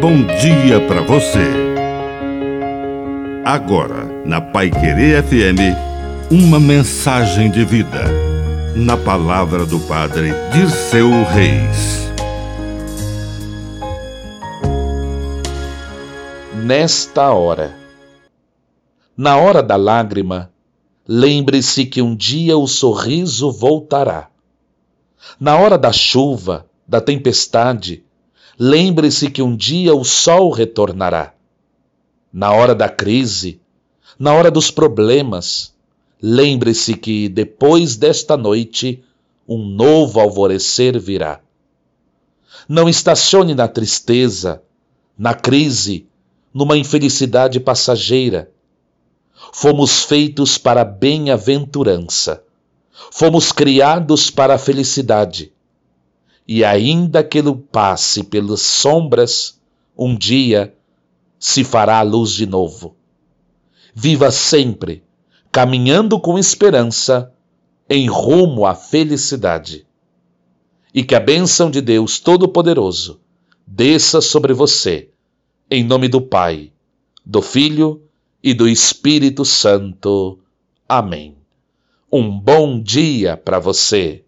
bom dia para você. Agora, na Pai Querer FM, uma mensagem de vida. Na palavra do Padre Dirceu Reis. Nesta hora. Na hora da lágrima, lembre-se que um dia o sorriso voltará. Na hora da chuva, da tempestade, lembre-se que um dia o sol retornará. Na hora da crise, na hora dos problemas, lembre-se que depois desta noite um novo alvorecer virá. Não estacione na tristeza, na crise, numa infelicidade passageira. Fomos feitos para a bem-aventurança. Fomos criados para a felicidade e ainda que ele passe pelas sombras, um dia se fará a luz de novo. Viva sempre, caminhando com esperança, em rumo à felicidade. E que a bênção de Deus Todo-Poderoso desça sobre você, em nome do Pai, do Filho e do Espírito Santo. Amém. Um bom dia para você.